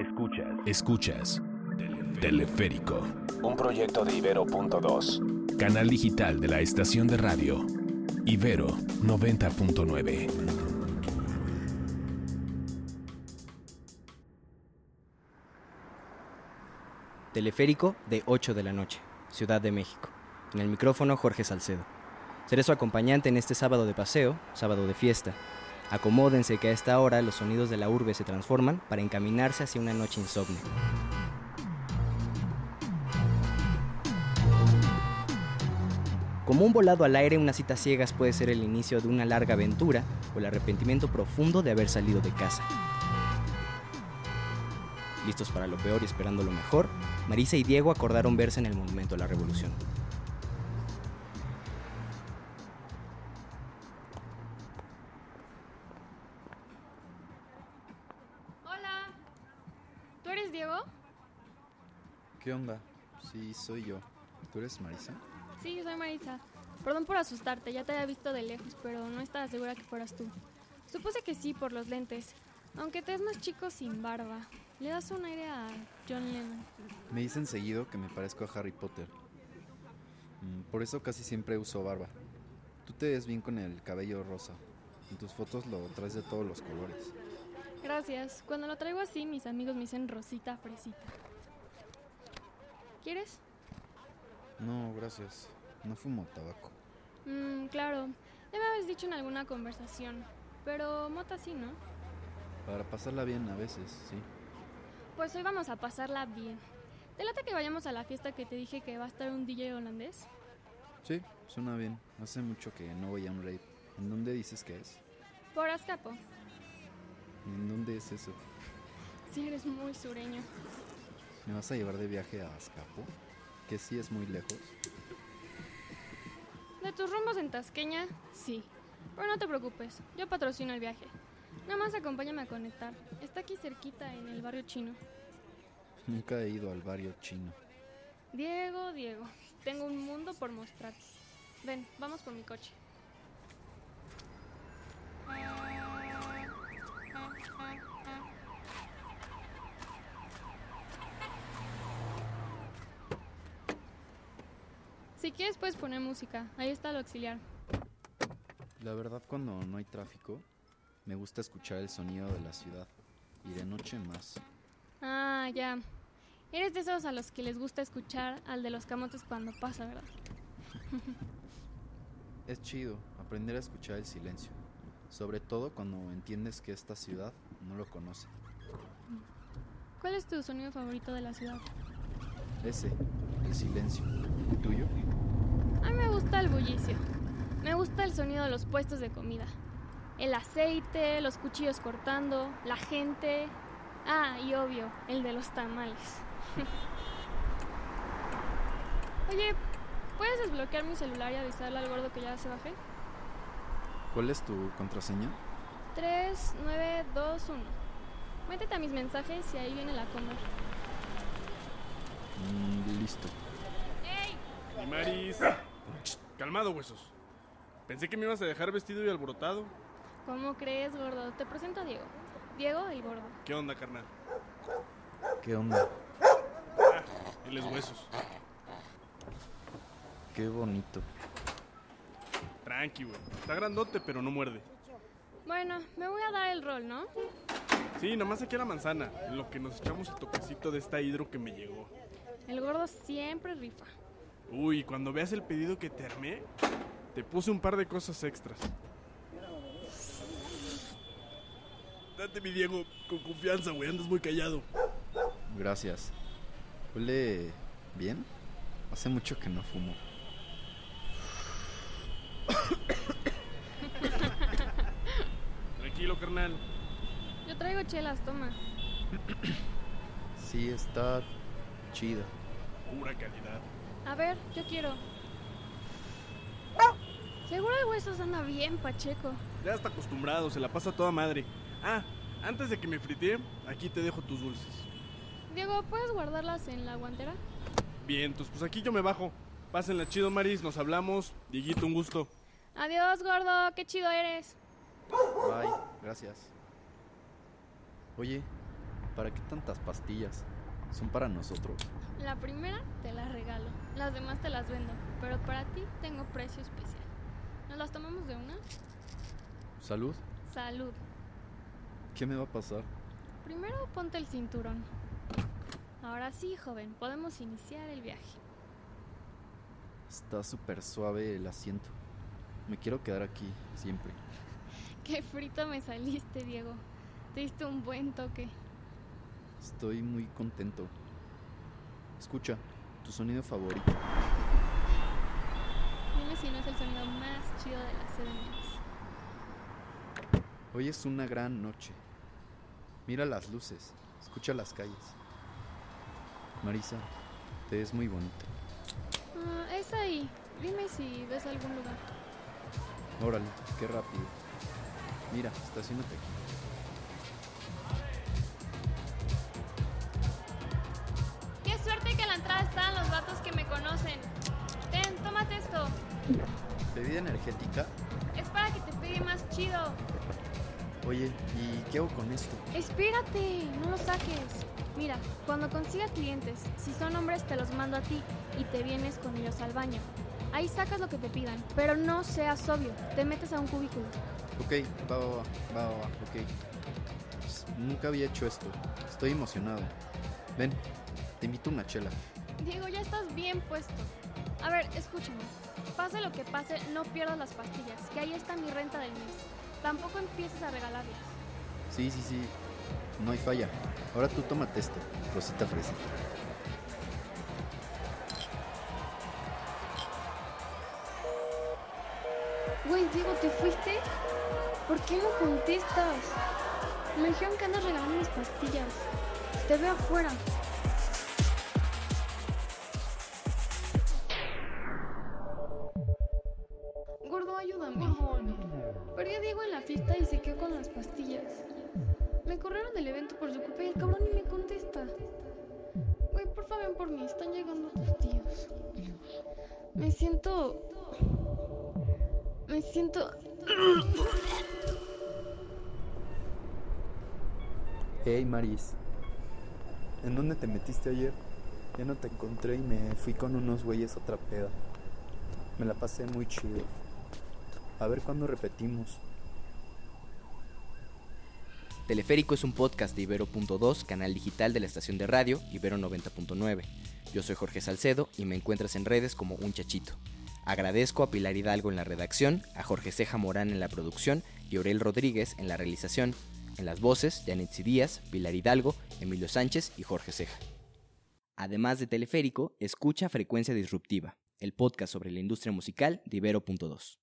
Escuchas. Escuchas. Teleférico. Un proyecto de Ibero.2. Canal digital de la estación de radio. Ibero 90.9. Teleférico de 8 de la noche, Ciudad de México. En el micrófono Jorge Salcedo. Seré su acompañante en este sábado de paseo, sábado de fiesta. Acomódense que a esta hora los sonidos de la urbe se transforman para encaminarse hacia una noche insomne. Como un volado al aire, una cita ciegas puede ser el inicio de una larga aventura o el arrepentimiento profundo de haber salido de casa. Listos para lo peor y esperando lo mejor, Marisa y Diego acordaron verse en el Monumento a la Revolución. Eres Diego? ¿Qué onda? Sí, soy yo. ¿Tú eres Marisa? Sí, soy Marisa. Perdón por asustarte, ya te había visto de lejos, pero no estaba segura que fueras tú. Supuse que sí por los lentes, aunque te es más chico sin barba. Le das un aire a John Lennon. Me dicen seguido que me parezco a Harry Potter. Mm, Por eso casi siempre uso barba. Tú te ves bien con el cabello rosa. En tus fotos lo traes de todos los colores. Gracias. Cuando lo traigo así, mis amigos me dicen Rosita Fresita. ¿Quieres? No, gracias. No fumo tabaco. Mmm, claro. Ya me habías dicho en alguna conversación. Pero mota sí, ¿no? Para pasarla bien a veces, sí. Pues hoy vamos a pasarla bien. ¿Te late que vayamos a la fiesta que te dije que va a estar un DJ holandés? Sí, suena bien. Hace mucho que no voy a un rave. ¿En dónde dices que es? Por Azcapo. ¿En dónde es eso? Sí, eres muy sureño. ¿Me vas a llevar de viaje a Azcapo? Que sí es muy lejos. De tus rumbos en Tasqueña, sí. Pero no te preocupes, yo patrocino el viaje. Nada más acompáñame a conectar. Está aquí cerquita, en el barrio chino. Nunca he ido al barrio chino. Diego, Diego, tengo un mundo por mostrarte. Ven, vamos por mi coche. Si quieres puedes poner música, ahí está el auxiliar. La verdad, cuando no hay tráfico, me gusta escuchar el sonido de la ciudad. Y de noche más. Ah, ya. Eres de esos a los que les gusta escuchar al de los camotes cuando pasa, ¿verdad? Es chido aprender a escuchar el silencio. Sobre todo cuando entiendes que esta ciudad no lo conoce. ¿Cuál es tu sonido favorito de la ciudad? Ese, el silencio. ¿Y tuyo? A mí me gusta el bullicio. Me gusta el sonido de los puestos de comida. El aceite, los cuchillos cortando, la gente. Ah, y obvio, el de los tamales. Oye, ¿puedes desbloquear mi celular y avisarle al gordo que ya se baje? ¿Cuál es tu contraseña? 3921. Métete a mis mensajes y ahí viene la comer. Listo. ¡Ey! Maris. Calmado, huesos. Pensé que me ibas a dejar vestido y alborotado. ¿Cómo crees, gordo? Te presento a Diego. Diego, el gordo. ¿Qué onda, carnal? ¿Qué onda? Ah, él es huesos. Qué bonito. Tranqui, güey. Está grandote, pero no muerde. Bueno, me voy a dar el rol, ¿no? Sí, nomás aquí a la manzana, en lo que nos echamos el toquecito de esta hidro que me llegó. El gordo siempre rifa. Uy, cuando veas el pedido que te armé, te puse un par de cosas extras. Date, mi Diego, con confianza, güey, andas muy callado. Gracias. ¿Huele bien? Hace mucho que no fumo. Tranquilo, carnal. Yo traigo chelas, toma. Sí, está chida. Pura calidad. A ver, yo quiero. Seguro el huesos anda bien, Pacheco. Ya está acostumbrado, se la pasa toda madre. Ah, antes de que me fritee, aquí te dejo tus dulces. Diego, ¿puedes guardarlas en la guantera? Bien, entonces pues aquí yo me bajo. Pásenla chido, Maris, nos hablamos. Dieguito, un gusto. Adiós, gordo, qué chido eres. Bye, gracias. Oye, ¿Para qué tantas pastillas? Son para nosotros. La primera te la regalo, las demás te las vendo, pero para ti tengo precio especial. ¿Nos las tomamos de una? ¿Salud? Salud. ¿Qué me va a pasar? Primero ponte el cinturón. Ahora sí, joven, podemos iniciar el viaje. Está súper suave el asiento. Me quiero quedar aquí, siempre. Qué frito me saliste, Diego. Te diste un buen toque. Estoy muy contento. Escucha, tu sonido favorito. Dime si no es el sonido más chido de la CDMX. Hoy es una gran noche. Mira las luces, escucha las calles. Marisa, te ves muy bonita. Ah, es ahí. Dime si ves algún lugar. Órale, qué rápido. Mira, estacionate aquí. ¿Bebida energética? Es para que te pegue más chido. Oye, ¿y qué hago con esto? Espérate, no lo saques. Mira, cuando consiga clientes, si son hombres te los mando a ti y te vienes con ellos al baño. Ahí sacas lo que te pidan, pero no seas obvio, te metes a un cubículo. Ok, va, va, va, va, ok. Pues, nunca había hecho esto. Estoy emocionado. Ven, te invito a una chela. Digo, ya estás bien puesto. A ver, escúchame. Pase lo que pase, no pierdas las pastillas, que ahí está mi renta del mes. Tampoco empieces a regalarlas. Sí, sí, sí. No hay falla. Ahora tú tómate esto, Rosita Fresita. Güey, Diego, ¿te fuiste? ¿Por qué no contestas? Me dijeron que andas regalando mis pastillas. Te veo afuera. Ayúdame. Perdí a Diego en la fiesta y se quedó con las pastillas. Me corrieron del evento por su culpa y el cabrón ni me contesta. Güey, por favor, ven por mí. Están llegando tus tíos. Me siento... Me siento... Hey, Maris. ¿En dónde te metiste ayer? Ya no te encontré y me fui con unos güeyes otra peda. Me la pasé muy chido. A ver cuándo repetimos. Teleférico es un podcast de Ibero.2, canal digital de la estación de radio Ibero 90.9. Yo soy Jorge Salcedo y me encuentras en redes como Un Chachito. Agradezco a Pilar Hidalgo en la redacción, a Jorge Ceja Morán en la producción y Aurel Rodríguez en la realización. En las voces, Janetsi Díaz, Pilar Hidalgo, Emilio Sánchez y Jorge Ceja. Además de Teleférico, escucha Frecuencia Disruptiva, el podcast sobre la industria musical de Ibero.2.